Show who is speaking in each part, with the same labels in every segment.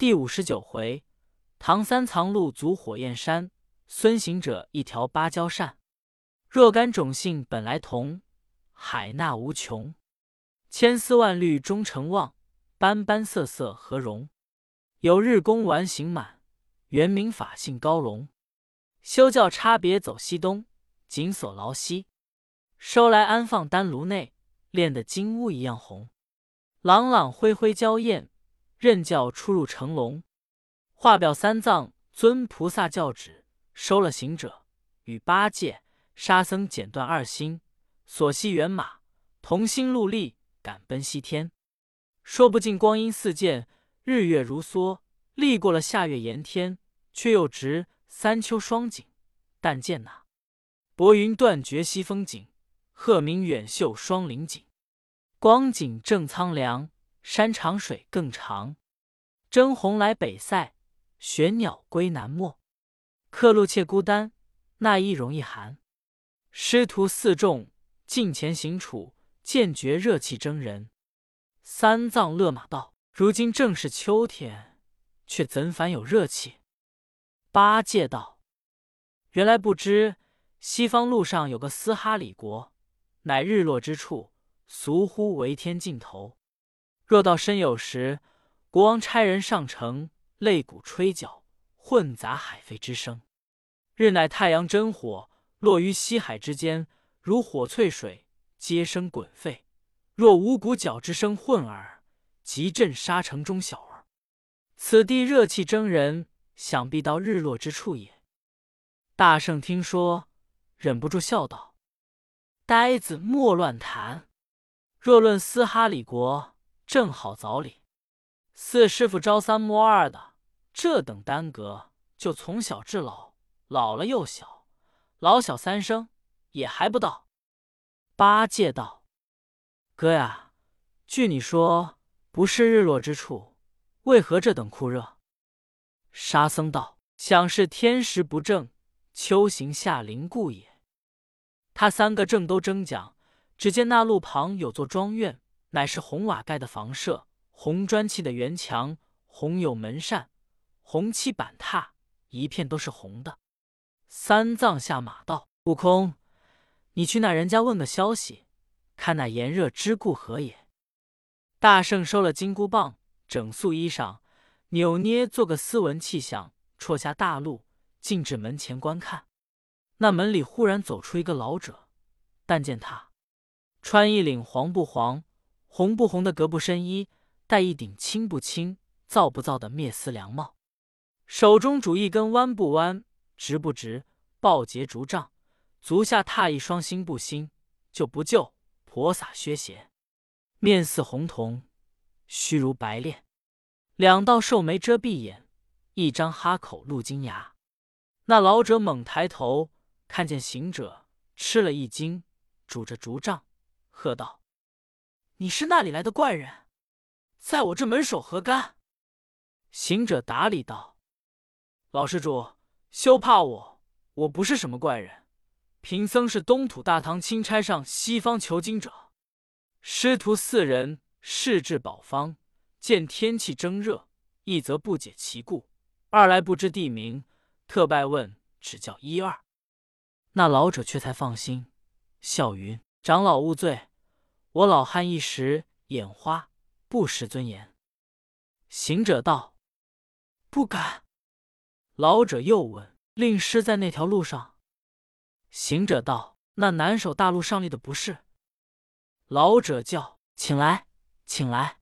Speaker 1: 第五十九回，唐三藏路足火焰山，孙行者一条芭蕉扇。若干种性本来同，海纳无穷。千丝万缕终成望，斑斑色色何容？有日宫完行满，原名法性高龙。休教差别走西东，紧锁牢西。收来安放丹炉内，炼得金乌一样红。朗朗恢恢娇艳。任教出入成龙，画表三藏尊菩萨教旨，收了行者与八戒、沙僧剪断二心，索系圆马，同心戮力，赶奔西天。说不尽光阴似箭，日月如梭，历过了夏月炎天，却又值三秋霜景。但见那薄云断绝西风景，鹤鸣远秀双林景。光景正苍凉。山长水更长，征鸿来北塞，玄鸟归南漠。客路且孤单，那衣容易寒。师徒四众近前行处，渐觉热气蒸人。三藏勒马道：“如今正是秋天，却怎反有热气？”八戒道：“原来不知西方路上有个斯哈里国，乃日落之处，俗呼为天尽头。”若到深有时，国王差人上城，擂鼓吹角，混杂海飞之声。日乃太阳真火，落于西海之间，如火淬水，皆生滚沸。若五谷角之声混耳，即震沙城中小儿。此地热气蒸人，想必到日落之处也。大圣听说，忍不住笑道：“呆子莫乱谈。若论斯哈里国。”正好早礼，四师傅朝三暮二的，这等耽搁，就从小至老，老了又小，老小三生也还不到。八戒道：“哥呀，据你说，不是日落之处，为何这等酷热？”沙僧道：“想是天时不正，秋行夏临故也。”他三个正都争讲，只见那路旁有座庄院。乃是红瓦盖的房舍，红砖砌的圆墙，红有门扇，红漆板榻，一片都是红的。三藏下马道：“悟空，你去那人家问个消息，看那炎热之故何也？”大圣收了金箍棒，整素衣裳，扭捏做个斯文气象，绰下大路，径至门前观看。那门里忽然走出一个老者，但见他穿一领黄不黄。红不红的格布深衣，戴一顶青不青、皂不皂的篾丝凉帽，手中拄一根弯不弯、直不直、抱节竹杖，足下踏一双新不新、旧不旧、婆洒靴鞋，面似红铜，须如白练，两道瘦眉遮蔽眼，一张哈口露金牙。那老者猛抬头，看见行者，吃了一惊，拄着竹杖，喝道。你是那里来的怪人，在我这门首何干？行者答礼道：“老施主，休怕我，我不是什么怪人。贫僧是东土大唐钦差上西方求经者，师徒四人试至宝方，见天气蒸热，一则不解其故，二来不知地名，特拜问指教一二。”那老者却才放心，笑云：“长老勿罪。”我老汉一时眼花，不识尊严。行者道：“不敢。”老者又问：“令师在那条路上？”行者道：“那南首大路上立的不是。”老者叫：“请来，请来。”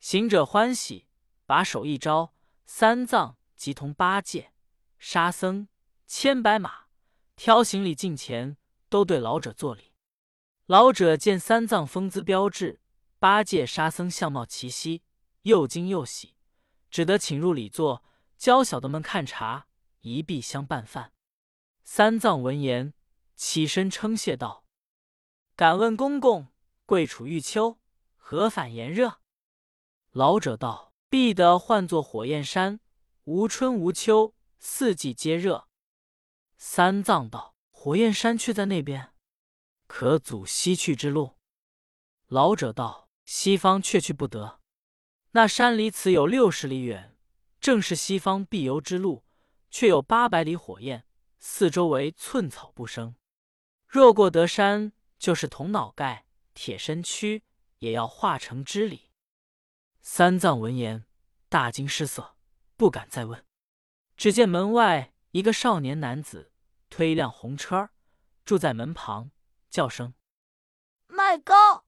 Speaker 1: 行者欢喜，把手一招，三藏即同八戒、沙僧牵白马，挑行李近前，都对老者作礼。老者见三藏风姿标致，八戒、沙僧相貌奇兮，又惊又喜，只得请入里座，教小的们看茶，一臂相拌饭。三藏闻言，起身称谢道：“敢问公公，贵处玉秋，何反炎热？”老者道：“必得唤作火焰山，无春无秋，四季皆热。”三藏道：“火焰山却在那边。”可阻西去之路。老者道：“西方却去不得。那山离此有六十里远，正是西方必游之路，却有八百里火焰，四周围寸草不生。若过得山，就是铜脑盖、铁身躯，也要化成之理。三藏闻言，大惊失色，不敢再问。只见门外一个少年男子推一辆红车，住在门旁，叫声：“
Speaker 2: 卖糕！”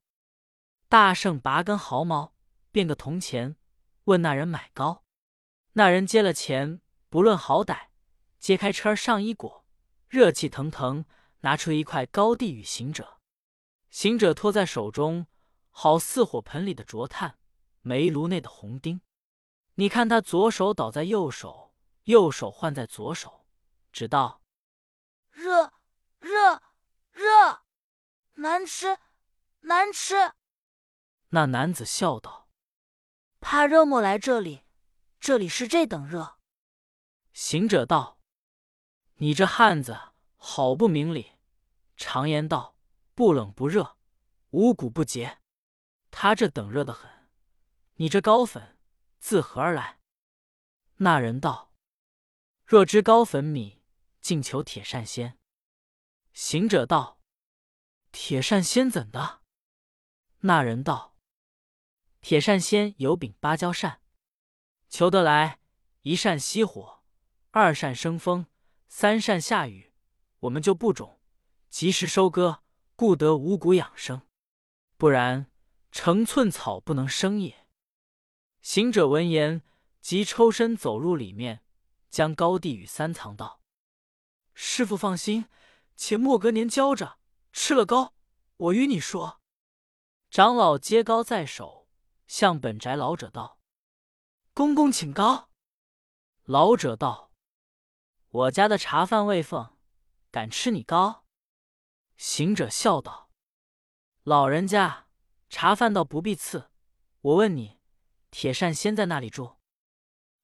Speaker 1: 大圣拔根毫毛，变个铜钱，问那人买糕。那人接了钱，不论好歹，揭开车上衣裹，热气腾腾，拿出一块糕递与行者。行者托在手中，好似火盆里的灼炭，煤炉内的红钉。你看他左手倒在右手，右手换在左手，只道
Speaker 2: 热热热，难吃难吃。
Speaker 1: 那男子笑道：“
Speaker 2: 怕热莫来这里，这里是这等热。”
Speaker 1: 行者道：“你这汉子好不明理！常言道，不冷不热，五谷不洁。他这等热的很，你这高粉自何而来？”那人道：“若知高粉米，尽求铁扇仙。”行者道：“铁扇仙怎的？”那人道。铁扇仙有柄芭蕉扇，求得来，一扇熄火，二扇生风，三扇下雨，我们就不种，及时收割，故得五谷养生。不然，成寸草不能生也。行者闻言，即抽身走入里面，将高地与三藏道：“师傅放心，且莫隔年交着，吃了糕，我与你说。”长老接糕在手。向本宅老者道：“公公请高。”老者道：“我家的茶饭未奉，敢吃你糕？”行者笑道：“老人家，茶饭倒不必赐。我问你，铁扇仙在那里住？”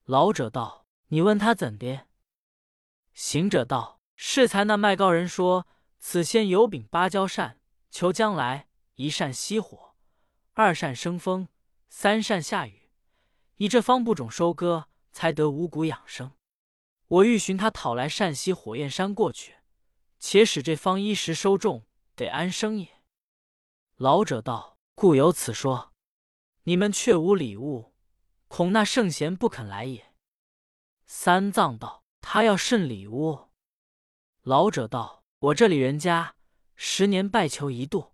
Speaker 1: 老者道：“你问他怎的？”行者道：“适才那卖糕人说，此仙有柄芭蕉扇，求将来一扇熄火，二扇生风。”三善下雨，以这方不种收割，才得五谷养生。我欲寻他讨来善西火焰山过去，且使这方衣食收种，得安生也。老者道：“故有此说。你们却无礼物，恐那圣贤不肯来也。”三藏道：“他要甚礼物？”老者道：“我这里人家十年拜求一度，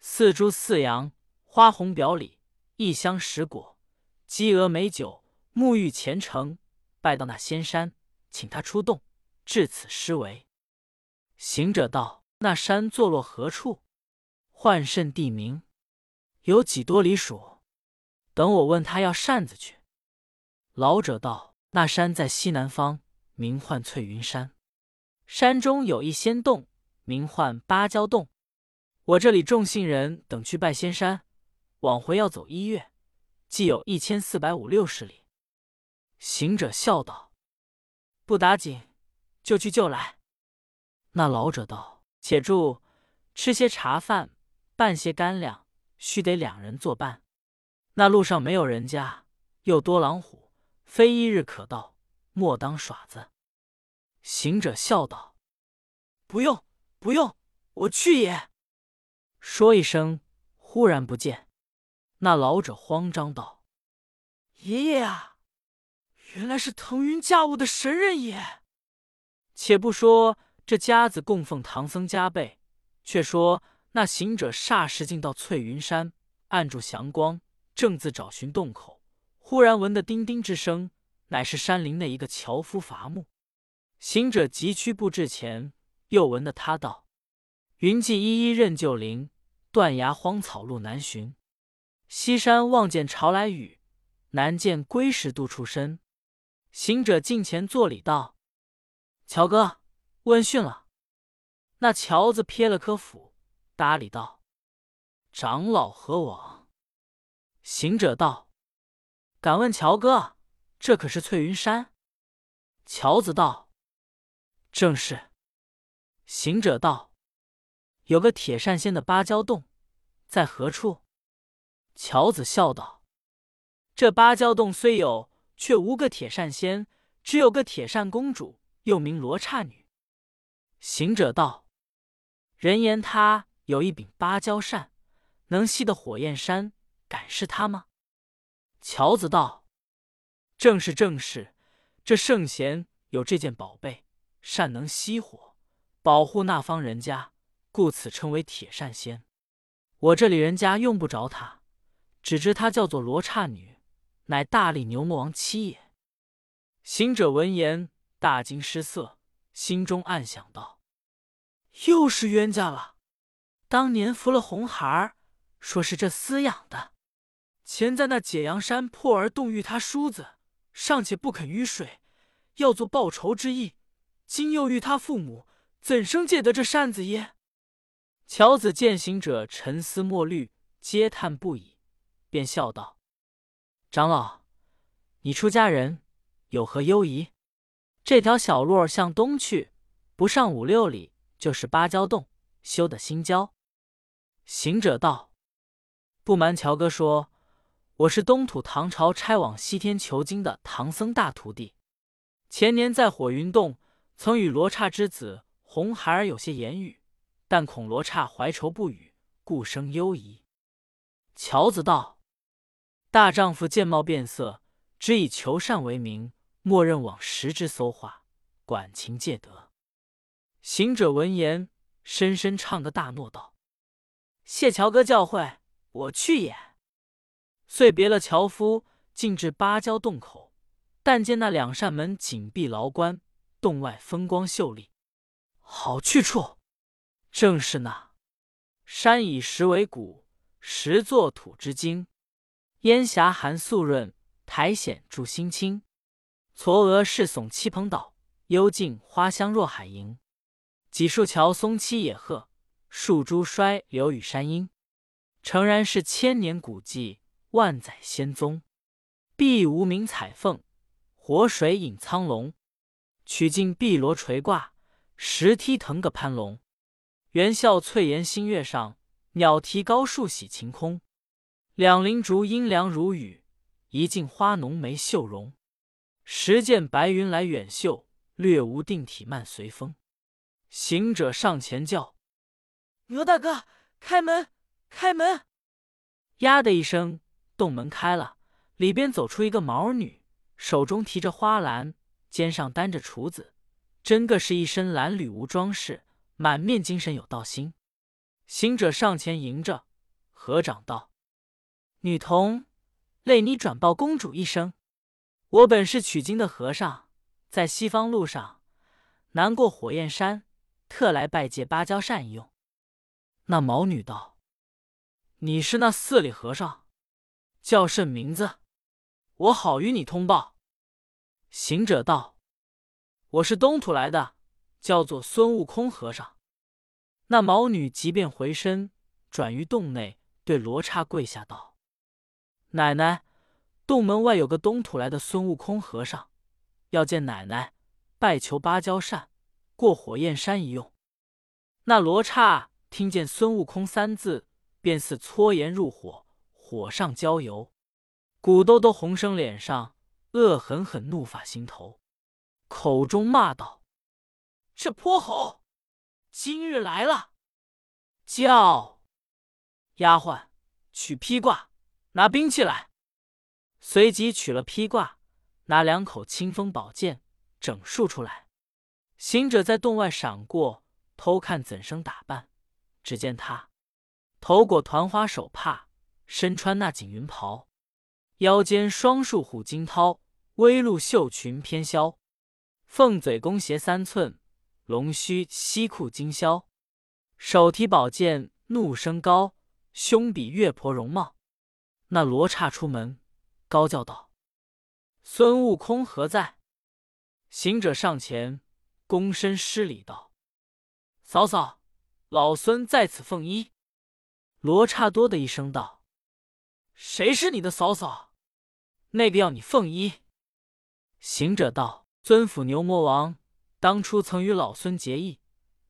Speaker 1: 四猪四羊，花红表里。”一香十果，鸡鹅美酒，沐浴虔诚，拜到那仙山，请他出洞，至此施为。行者道：“那山坐落何处？唤甚地名？有几多里数？等我问他要扇子去。”老者道：“那山在西南方，名唤翠云山。山中有一仙洞，名唤芭蕉洞。我这里众信人等去拜仙山。”往回要走一月，既有一千四百五六十里。行者笑道：“不打紧，就去就来。”那老者道：“且住，吃些茶饭，拌些干粮，须得两人作伴。那路上没有人家，又多狼虎，非一日可到，莫当耍子。”行者笑道：“不用，不用，我去也。”说一声，忽然不见。那老者慌张道：“
Speaker 2: 爷爷啊，原来是腾云驾雾的神人也！
Speaker 1: 且不说这家子供奉唐僧加倍，却说那行者霎时进到翠云山，按住祥光，正自找寻洞口，忽然闻得叮叮之声，乃是山林内一个樵夫伐木。行者急趋步至前，又闻得他道：‘云髻依依任旧灵，断崖荒草路难寻。’”西山望见潮来雨，南见归时度处身。行者近前作礼道：“乔哥，问讯了。”那乔子撇了颗斧，搭理道：“长老何往？”行者道：“敢问乔哥，这可是翠云山？”乔子道：“正是。”行者道：“有个铁扇仙的芭蕉洞，在何处？”乔子笑道：“这芭蕉洞虽有，却无个铁扇仙，只有个铁扇公主，又名罗刹女。”行者道：“人言她有一柄芭蕉扇，能吸得火焰山，敢是他吗？”乔子道：“正是，正是。这圣贤有这件宝贝，善能熄火，保护那方人家，故此称为铁扇仙。我这里人家用不着他，只知她叫做罗刹女，乃大力牛魔王妻也。”行者闻言大惊失色，心中暗想道：“
Speaker 2: 又是冤家了。
Speaker 1: 当年扶了红孩儿，说是这厮养的。”
Speaker 2: 前在那解阳山破而洞遇他叔子，尚且不肯雨水，要做报仇之意。今又遇他父母，怎生借得这扇子耶？
Speaker 1: 乔子见行者沉思默虑，嗟叹不已，便笑道：“长老，你出家人有何忧疑？这条小路向东去，不上五六里，就是芭蕉洞，修的新交。”行者道：“不瞒乔哥说。”我是东土唐朝差往西天求经的唐僧大徒弟，前年在火云洞曾与罗刹之子红孩儿有些言语，但恐罗刹怀仇不语，故生忧疑。乔子道：“大丈夫见貌变色，只以求善为名，默认往实之搜化，管情戒德。”行者闻言，深深唱个大诺道：“谢乔哥教诲，我去也。”遂别了樵夫，进至芭蕉洞口，但见那两扇门紧闭牢关，洞外风光秀丽，好去处，正是那山以石为骨，石作土之精；烟霞含素润，苔藓著新青。嵯峨世耸七蓬岛，幽静花香若海盈。几树乔松栖野鹤，树株衰流与山阴。诚然是千年古迹。万载仙踪，碧无名彩凤，活水引苍龙。曲径碧罗垂挂，石梯腾个攀龙。猿啸翠岩新月上，鸟啼高树喜晴空。两林竹阴凉如雨，一径花浓眉秀容。时见白云来远嗅，略无定体慢随风。行者上前叫：“
Speaker 2: 牛大哥，开门，开门！”
Speaker 1: 呀的一声。洞门开了，里边走出一个毛女，手中提着花篮，肩上担着厨子，真个是一身褴褛无装饰，满面精神有道心。行者上前迎着，合掌道：“女童，累你转报公主一声，我本是取经的和尚，在西方路上南过火焰山，特来拜借芭蕉扇一用。”那毛女道：“你是那寺里和尚？”叫甚名字？我好与你通报。行者道：“我是东土来的，叫做孙悟空和尚。”那毛女即便回身，转于洞内，对罗刹跪下道：“奶奶，洞门外有个东土来的孙悟空和尚，要见奶奶拜求芭蕉扇，过火焰山一用。”那罗刹听见孙悟空三字，便似搓盐入火。火上浇油，骨兜兜红生脸上，恶狠狠怒发心头，口中骂道：“这泼猴，今日来了！叫丫鬟取披挂，拿兵器来。”随即取了披挂，拿两口清风宝剑，整束出来。行者在洞外闪过，偷看怎生打扮。只见他头裹团花手帕。身穿那锦云袍，腰间双束虎金绦，微露袖裙偏削，凤嘴弓斜三寸，龙须西裤金绡，手提宝剑怒声高，胸比月婆容貌。那罗刹出门，高叫道：“孙悟空何在？”行者上前，躬身施礼道：“嫂嫂，老孙在此奉衣。”罗刹多的一声道。谁是你的嫂嫂？那个要你奉衣。行者道：“尊府牛魔王当初曾与老孙结义，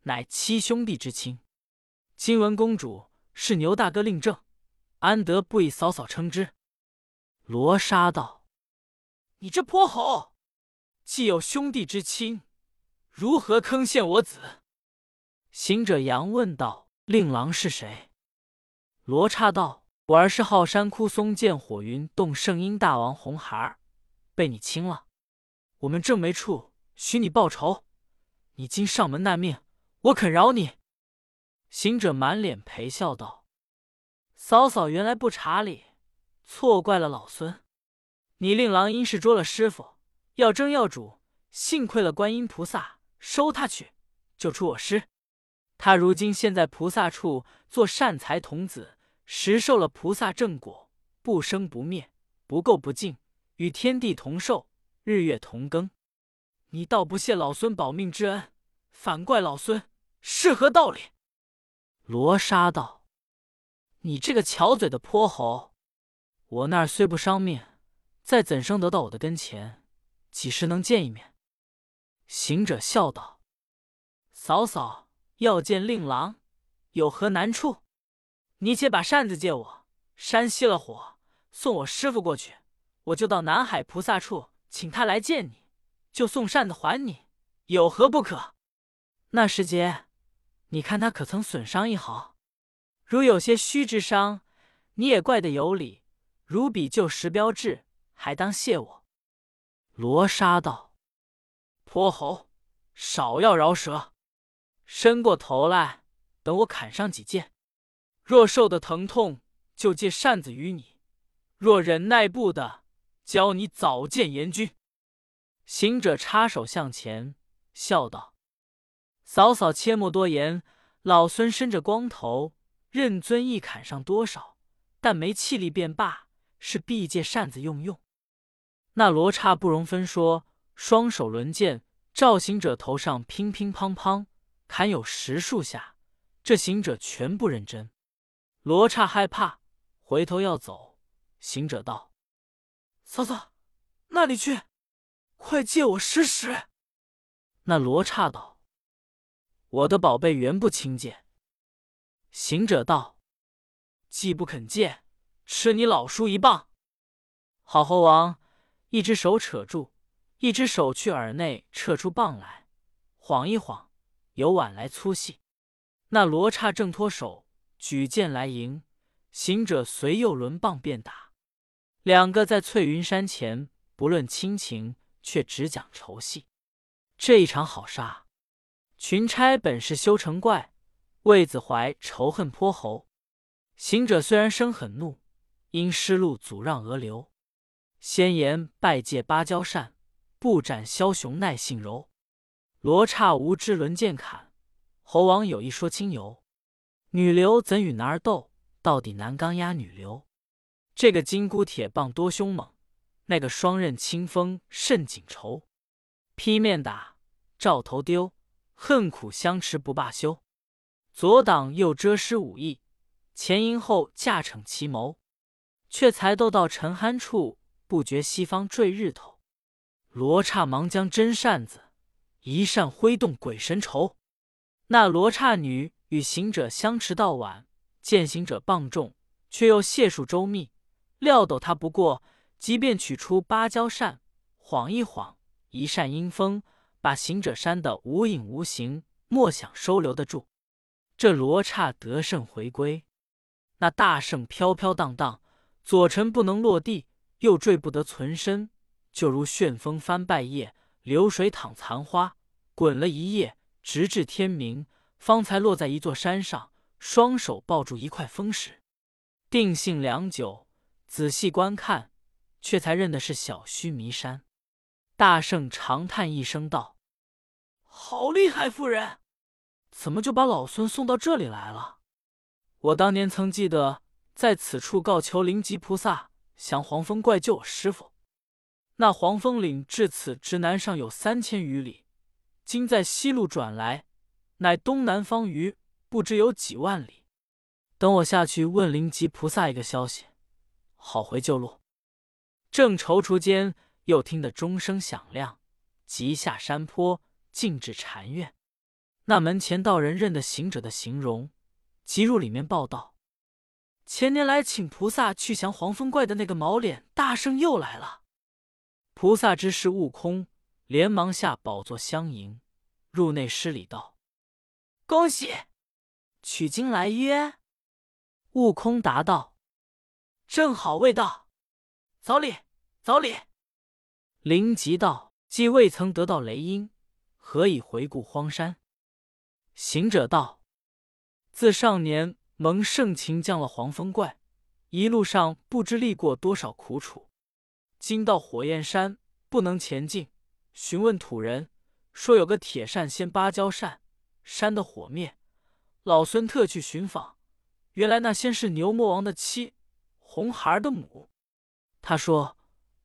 Speaker 1: 乃七兄弟之亲。今闻公主是牛大哥令正，安得不以嫂嫂称之？”罗刹道：“
Speaker 2: 你这泼猴，既有兄弟之亲，如何坑陷我子？”
Speaker 1: 行者杨问道：“令郎是谁？”罗刹道：“我儿是浩山枯松见火云洞圣婴大王红孩儿，被你亲了。我们正没处，许你报仇。你今上门难命，我肯饶你。”行者满脸陪笑道：“嫂嫂原来不查理，错怪了老孙。你令郎因是捉了师傅，要争要主，幸亏了观音菩萨收他去，救出我师。他如今现在菩萨处做善财童子。”实受了菩萨正果，不生不灭，不垢不净，与天地同寿，日月同庚。你倒不谢老孙保命之恩，反怪老孙是何道理？罗刹道：“你这个巧嘴的泼猴，我那儿虽不伤命，再怎生得到我的跟前？几时能见一面？”行者笑道：“嫂嫂要见令郎，有何难处？”你且把扇子借我，扇熄了火，送我师傅过去，我就到南海菩萨处，请他来见你，就送扇子还你，有何不可？那时节，你看他可曾损伤一毫？如有些虚之伤，你也怪得有理。如比旧时标志，还当谢我。罗刹道：“泼猴，少要饶舌，伸过头来，等我砍上几剑。”若受的疼痛，就借扇子与你；若忍耐不的，教你早见阎君。行者插手向前，笑道：“嫂嫂切莫多言，老孙伸着光头，任尊意砍上多少，但没气力便罢，是必借扇子用用。”那罗刹不容分说，双手抡剑，照行者头上乒乒乓乓砍有十数下，这行者全不认真。罗刹害怕，回头要走。行者道：“
Speaker 2: 嫂嫂，那里去？快借我使使。”
Speaker 1: 那罗刹道：“我的宝贝原不轻贱。”行者道：“既不肯借，吃你老叔一棒。”好猴王一只手扯住，一只手去耳内撤出棒来，晃一晃，有碗来粗细。那罗刹挣脱手。举剑来迎，行者随右抡棒便打。两个在翠云山前，不论亲情，却只讲仇戏。这一场好杀。群差本是修成怪，魏子怀仇恨泼猴。行者虽然生狠怒，因失路阻让俄流。先言拜借芭蕉扇，不斩枭雄耐性柔。罗刹无知轮剑砍，猴王有意说清由。女流怎与男儿斗？到底男刚压女流。这个金箍铁棒多凶猛，那个双刃清风甚紧仇。劈面打，照头丢，恨苦相持不罢休。左挡右遮施武艺，前迎后架逞奇谋。却才斗到尘酣处，不觉西方坠日头。罗刹忙将真扇子一扇挥动鬼神愁。那罗刹女。与行者相持到晚，见行者棒重，却又解数周密，料斗他不过，即便取出芭蕉扇，晃一晃，一扇阴风，把行者扇得无影无形，莫想收留得住。这罗刹得胜回归，那大圣飘飘荡荡，左尘不能落地，右坠不得存身，就如旋风翻败叶，流水淌残花，滚了一夜，直至天明。方才落在一座山上，双手抱住一块风石，定性良久，仔细观看，却才认的是小须弥山。大圣长叹一声道：“
Speaker 2: 好厉害，夫人，
Speaker 1: 怎么就把老孙送到这里来了？我当年曾记得在此处告求灵吉菩萨降黄风怪救我师傅。那黄风岭至此直南上有三千余里，今在西路转来。”乃东南方余，不知有几万里。等我下去问灵吉菩萨一个消息，好回旧路。正踌躇间，又听得钟声响亮，急下山坡，径至禅院。那门前道人认得行者的形容，急入里面报道：前年来请菩萨去降黄风怪的那个毛脸大圣又来了。菩萨知是悟空，连忙下宝座相迎，入内施礼道：“
Speaker 2: 恭喜，取经来约。”
Speaker 1: 悟空答道：“
Speaker 2: 正好未到，早礼，早礼。”
Speaker 1: 灵吉道：“既未曾得到雷音，何以回顾荒山？”行者道：“自少年蒙盛情降了黄风怪，一路上不知历过多少苦楚。”今到火焰山，不能前进。询问土人，说有个铁扇仙芭蕉扇，扇的火灭。老孙特去寻访，原来那仙是牛魔王的妻，红孩儿的母。他说：“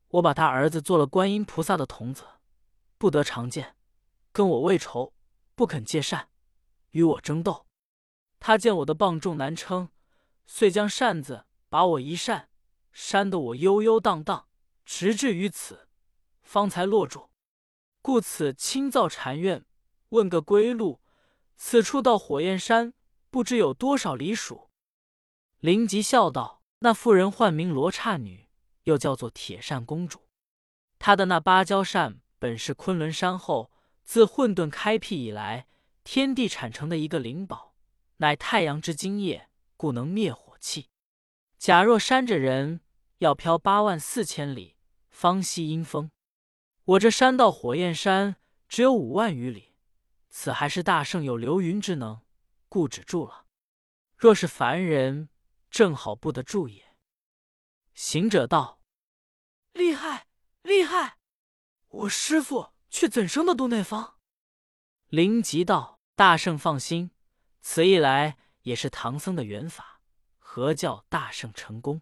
Speaker 1: 我把他儿子做了观音菩萨的童子，不得常见，跟我为仇，不肯借扇，与我争斗。他见我的棒重难撑，遂将扇子把我一扇，扇得我悠悠荡荡。”直至于此，方才落住，故此清造禅院，问个归路。此处到火焰山，不知有多少里数。灵吉笑道：“那妇人唤名罗刹女，又叫做铁扇公主。她的那芭蕉扇，本是昆仑山后自混沌开辟以来，天地产成的一个灵宝，乃太阳之精液，故能灭火气。假若山着人，要飘八万四千里。”方息阴风，我这山到火焰山只有五万余里，此还是大圣有流云之能，故止住了。若是凡人，正好不得住也。行者道：“
Speaker 2: 厉害，厉害！我师傅却怎生的渡那方？”
Speaker 1: 灵吉道：“大圣放心，此一来也是唐僧的缘法，何叫大圣成功？”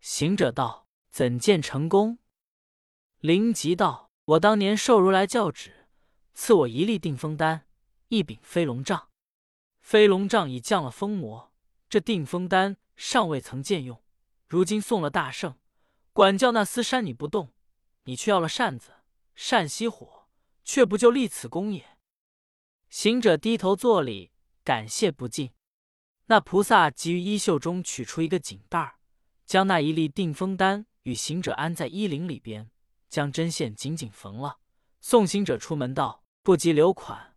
Speaker 1: 行者道。怎见成功？灵吉道：“我当年受如来教旨，赐我一粒定风丹，一柄飞龙杖。飞龙杖已降了风魔，这定风丹尚未曾见用。如今送了大圣，管教那厮扇你不动，你却要了扇子，扇熄火，却不就立此功也？”行者低头作礼，感谢不尽。那菩萨即于衣袖中取出一个锦袋，将那一粒定风丹。与行者安在衣领里边，将针线紧紧缝了，送行者出门道：“不及留款，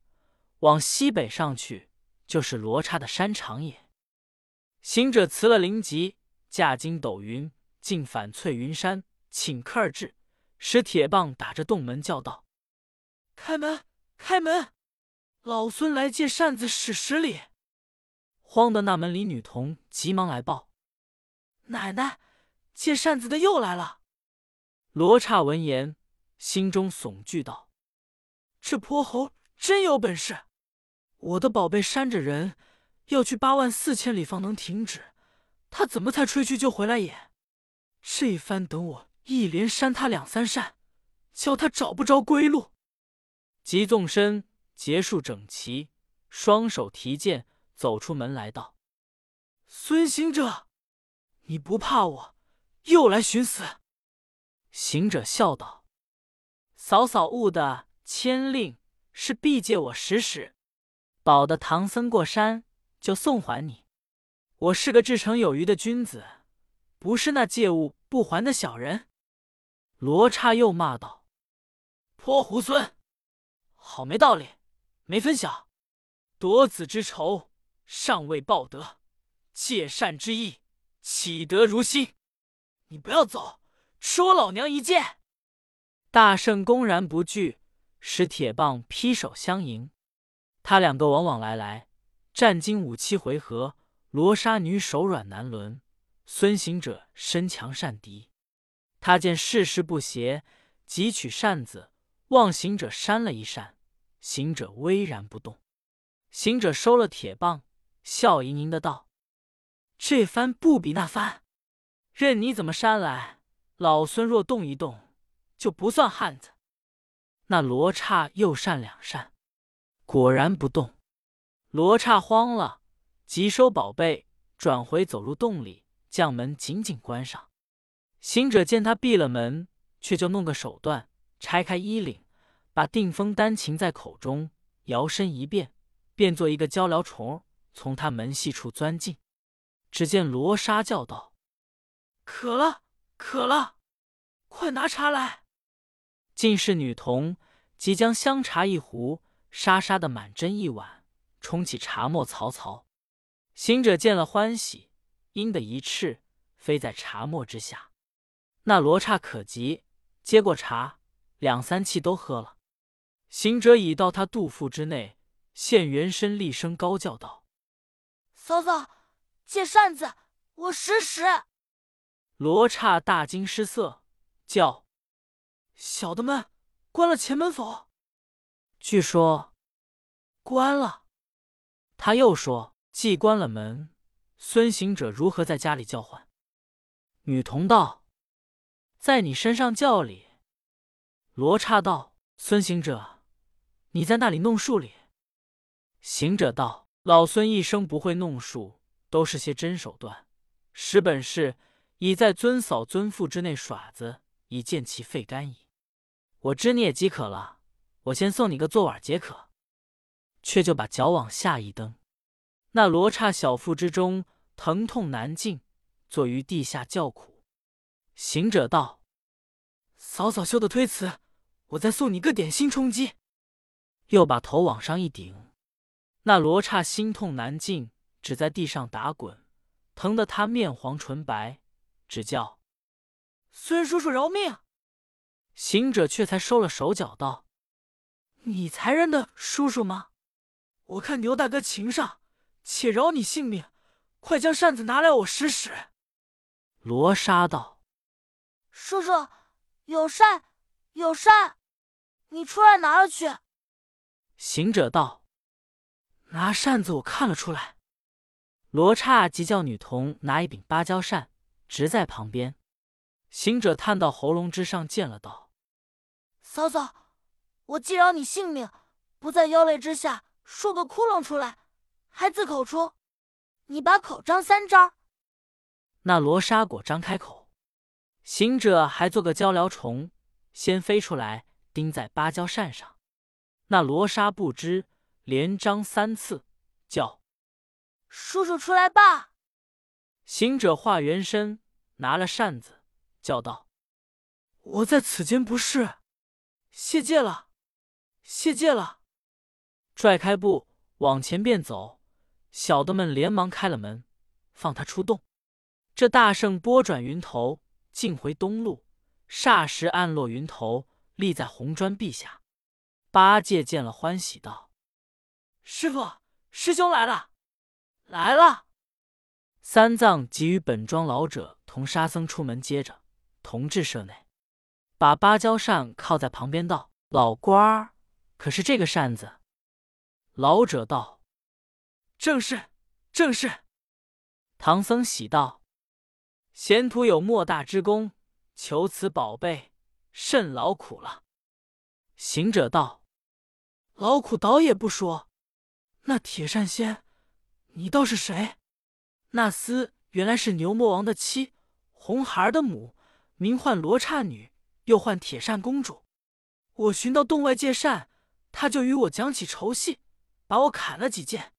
Speaker 1: 往西北上去，就是罗刹的山场也。”行者辞了灵吉，驾筋斗云，进返翠云山，请客而至，使铁棒打着洞门叫道：“
Speaker 2: 开门，开门！老孙来借扇子使十里。”
Speaker 1: 慌的那门里女童急忙来报：“
Speaker 2: 奶奶。”借扇子的又来了。
Speaker 1: 罗刹闻言，心中悚惧道：“
Speaker 2: 这泼猴真有本事！我的宝贝扇着人，要去八万四千里方能停止，他怎么才吹去就回来也？这一番等我一连扇他两三扇，叫他找不着归路。”
Speaker 1: 急纵身结束整齐，双手提剑走出门来道：“
Speaker 2: 孙行者，你不怕我？”又来寻死！
Speaker 1: 行者笑道：“嫂嫂误的签令是必借我使使，保得唐僧过山，就送还你。我是个至诚有余的君子，不是那借物不还的小人。”罗刹又骂道：“
Speaker 2: 泼猢狲，好没道理，没分晓，夺子之仇尚未报得，借善之意岂得如心？”你不要走，吃我老娘一剑！
Speaker 1: 大圣公然不惧，使铁棒劈手相迎。他两个往往来来，战经五七回合。罗刹女手软难抡，孙行者身强善敌。他见世事不协，急取扇子望行者扇了一扇，行者巍然不动。行者收了铁棒，笑盈盈的道：“这番不比那番。”任你怎么扇来，老孙若动一动，就不算汉子。那罗刹又扇两扇，果然不动。罗刹慌了，急收宝贝，转回走入洞里，将门紧紧关上。行者见他闭了门，却就弄个手段，拆开衣领，把定风丹噙在口中，摇身一变，变做一个鹪鹩虫，从他门隙处钻进。只见罗刹叫道。
Speaker 2: 渴了，渴了，快拿茶来！
Speaker 1: 进士女童即将香茶一壶，沙沙的满斟一碗，冲起茶沫嘈嘈。行者见了欢喜，应的一翅飞在茶沫之下。那罗刹可急，接过茶，两三气都喝了。行者已到他肚腹之内，现原身，厉声高叫道：“
Speaker 3: 嫂嫂，借扇子，我使使。”
Speaker 1: 罗刹大惊失色，叫：“
Speaker 2: 小的们，关了前门否？”
Speaker 1: 据说
Speaker 2: 关了。
Speaker 1: 他又说：“既关了门，孙行者如何在家里叫唤？”女童道：“在你身上叫里。”罗刹道：“孙行者。”你在那里弄树里？行者道：“老孙一生不会弄树，都是些真手段。使本事已在尊嫂尊父之内耍子，以见其肺肝矣。我知你也饥渴了，我先送你个坐碗解渴。”却就把脚往下一蹬，那罗刹小腹之中疼痛难禁，坐于地下叫苦。行者道：“
Speaker 2: 嫂嫂休得推辞，我再送你个点心充饥。”
Speaker 1: 又把头往上一顶，那罗刹心痛难禁，只在地上打滚，疼得他面黄唇白，只叫
Speaker 2: 孙叔叔饶命。
Speaker 1: 行者却才收了手脚，道：“
Speaker 2: 你才认得叔叔吗？我看牛大哥情上，且饶你性命，快将扇子拿来，我使使。”
Speaker 1: 罗刹道：“
Speaker 3: 叔叔有扇，有扇，你出来拿了去。”
Speaker 1: 行者道：“
Speaker 2: 拿扇子，我看了出来。”
Speaker 1: 罗刹即叫女童拿一柄芭蕉扇，直在旁边。行者探到喉咙之上，见了道：“
Speaker 3: 嫂嫂，我既饶你性命，不在妖类之下竖个窟窿出来，还自口出。你把口张三张。”
Speaker 1: 那罗刹果张开口，行者还做个鹪鹩虫，先飞出来，钉在芭蕉扇上。那罗刹不知，连张三次，叫
Speaker 3: 叔叔出来吧。
Speaker 1: 行者化原身，拿了扇子，叫道：“
Speaker 2: 我在此间不是，谢戒了，谢戒了。”
Speaker 1: 拽开步往前便走，小的们连忙开了门，放他出洞。这大圣拨转云头，径回东路，霎时暗落云头，立在红砖壁下。八戒见了，欢喜道：“
Speaker 2: 师傅，师兄来了，
Speaker 3: 来了。”
Speaker 1: 三藏即与本庄老者同沙僧出门接着，同至舍内，把芭蕉扇靠在旁边，道：“老官儿，可是这个扇子？”老者道：“
Speaker 2: 正是，正是。”
Speaker 1: 唐僧喜道：“贤徒有莫大之功，求此宝贝，甚劳苦了。”行者道：“
Speaker 2: 劳苦倒也不说，那铁扇仙，你道是谁？那厮原来是牛魔王的妻，红孩儿的母，名唤罗刹女，又唤铁扇公主。我寻到洞外借扇，他就与我讲起仇戏，把我砍了几剑。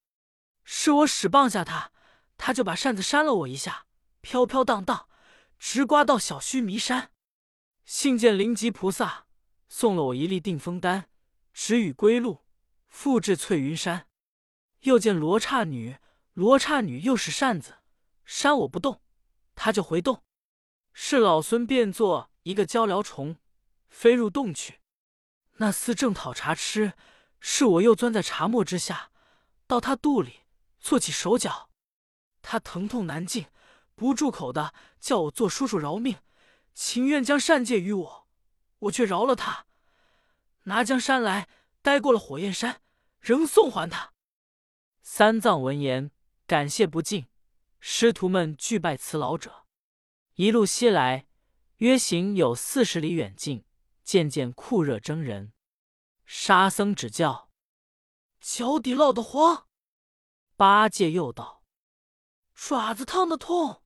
Speaker 2: 是我使棒下他，他就把扇子扇了我一下，飘飘荡荡，直刮到小须弥山。幸见灵吉菩萨。”送了我一粒定风丹，直与归路，复至翠云山。又见罗刹女，罗刹女又使扇子扇我不动，她就回洞。是老孙变作一个鹪鹩虫，飞入洞去。那厮正讨茶吃，是我又钻在茶沫之下，到他肚里做起手脚。他疼痛难禁，不住口的叫我做叔叔饶命，情愿将扇借于我。我却饶了他，拿江山来，待过了火焰山，仍送还他。
Speaker 1: 三藏闻言，感谢不尽，师徒们俱拜辞老者。一路西来，约行有四十里远近，渐渐酷热蒸人。沙僧只叫
Speaker 2: 脚底烙得慌，
Speaker 1: 八戒又道
Speaker 2: 爪子烫得痛，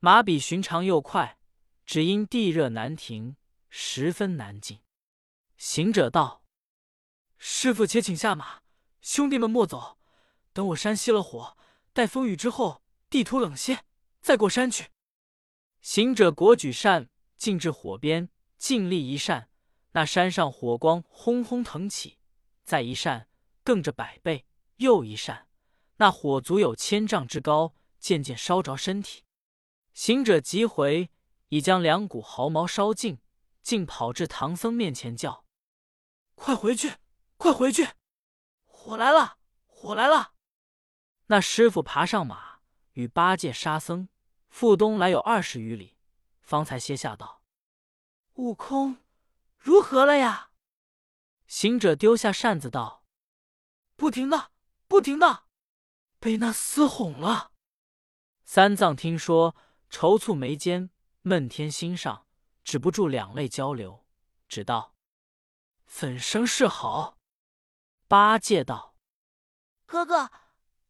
Speaker 1: 马比寻常又快，只因地热难停。十分难进。行者道：“
Speaker 2: 师傅，且请下马，兄弟们莫走，等我山熄了火，待风雨之后，地土冷些，再过山去。”
Speaker 1: 行者果举扇，径至火边，尽力一扇，那山上火光轰轰腾起，再一扇更着百倍，又一扇，那火足有千丈之高，渐渐烧着身体。行者急回，已将两股毫毛烧尽，竟跑至唐僧面前叫：“
Speaker 2: 快回去，快回去！火来了，火来了！”
Speaker 1: 那师傅爬上马，与八戒、沙僧、赴东来有二十余里，方才歇下道：“
Speaker 2: 悟空。”如何了呀？
Speaker 1: 行者丢下扇子道：“
Speaker 2: 不停的，不停的，被那厮哄了。”
Speaker 1: 三藏听说，踌躇眉间，闷天心上，止不住两泪交流，只道：“
Speaker 2: 粉生是好？”
Speaker 1: 八戒道：“
Speaker 3: 哥哥，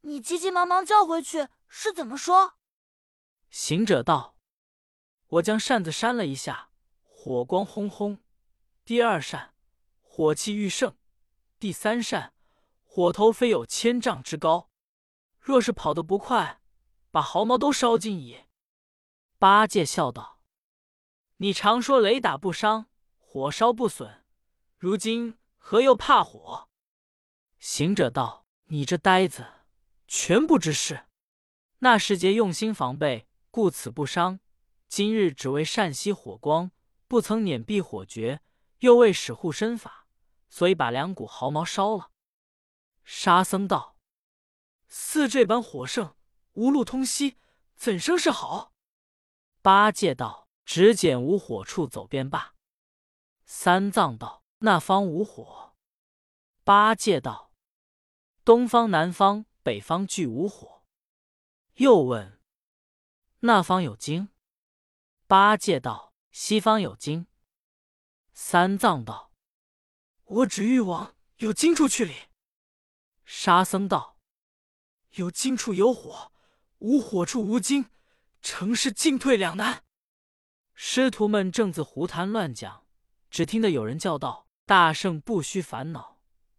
Speaker 3: 你急急忙忙叫回去，是怎么说？”
Speaker 1: 行者道：“我将扇子扇了一下，火光轰轰。”第二扇火气愈盛，第三扇火头飞有千丈之高。若是跑得不快，把毫毛都烧尽矣。八戒笑道：“你常说雷打不伤，火烧不损，如今何又怕火？”行者道：“你这呆子，全不知事。那时节用心防备，故此不伤。今日只为善息火光，不曾碾避火诀。”又未使护身法，所以把两股毫毛烧了。沙僧道：“
Speaker 2: 似这般火盛，无路通西，怎生是好？”
Speaker 1: 八戒道：“只拣无火处走便罢。”三藏道：“那方无火。”八戒道：“东方、南方、北方俱无火。”又问：“那方有经？”八戒道：“西方有经。”三藏道：“
Speaker 2: 我只欲往有金处去哩。”
Speaker 1: 沙僧道：“
Speaker 2: 有金处有火，无火处无金，诚是进退两难。”
Speaker 1: 师徒们正自胡谈乱讲，只听得有人叫道：“大圣不须烦恼，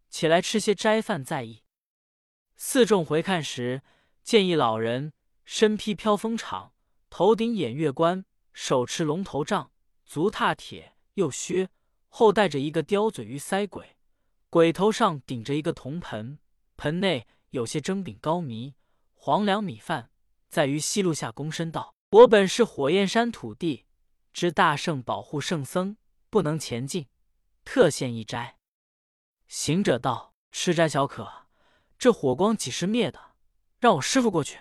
Speaker 1: 起来吃些斋饭再议。”四众回看时，见一老人身披飘风氅，头顶偃月冠，手持龙头杖，足踏铁。又靴，后带着一个刁嘴鱼腮鬼，鬼头上顶着一个铜盆，盆内有些蒸饼糕米、黄粮米饭，在于西路下躬身道：“我本是火焰山土地，知大圣保护圣僧不能前进，特献一斋。”行者道：“吃斋小可，这火光几时灭的？让我师傅过去。”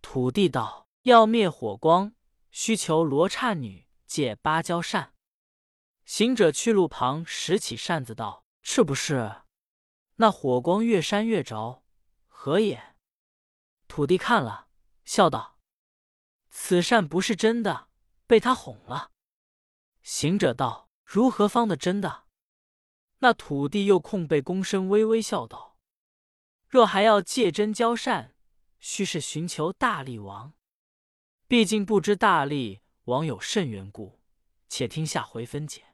Speaker 1: 土地道：“要灭火光，需求罗刹女借芭蕉扇。”行者去路旁拾起扇子道：“是不是？那火光越扇越着，何也？”土地看了，笑道：“此扇不是真的，被他哄了。”行者道：“如何方的真的？”那土地又空被躬身，微微笑道：“若还要借真交善，须是寻求大力王。毕竟不知大力王有甚缘故，且听下回分解。”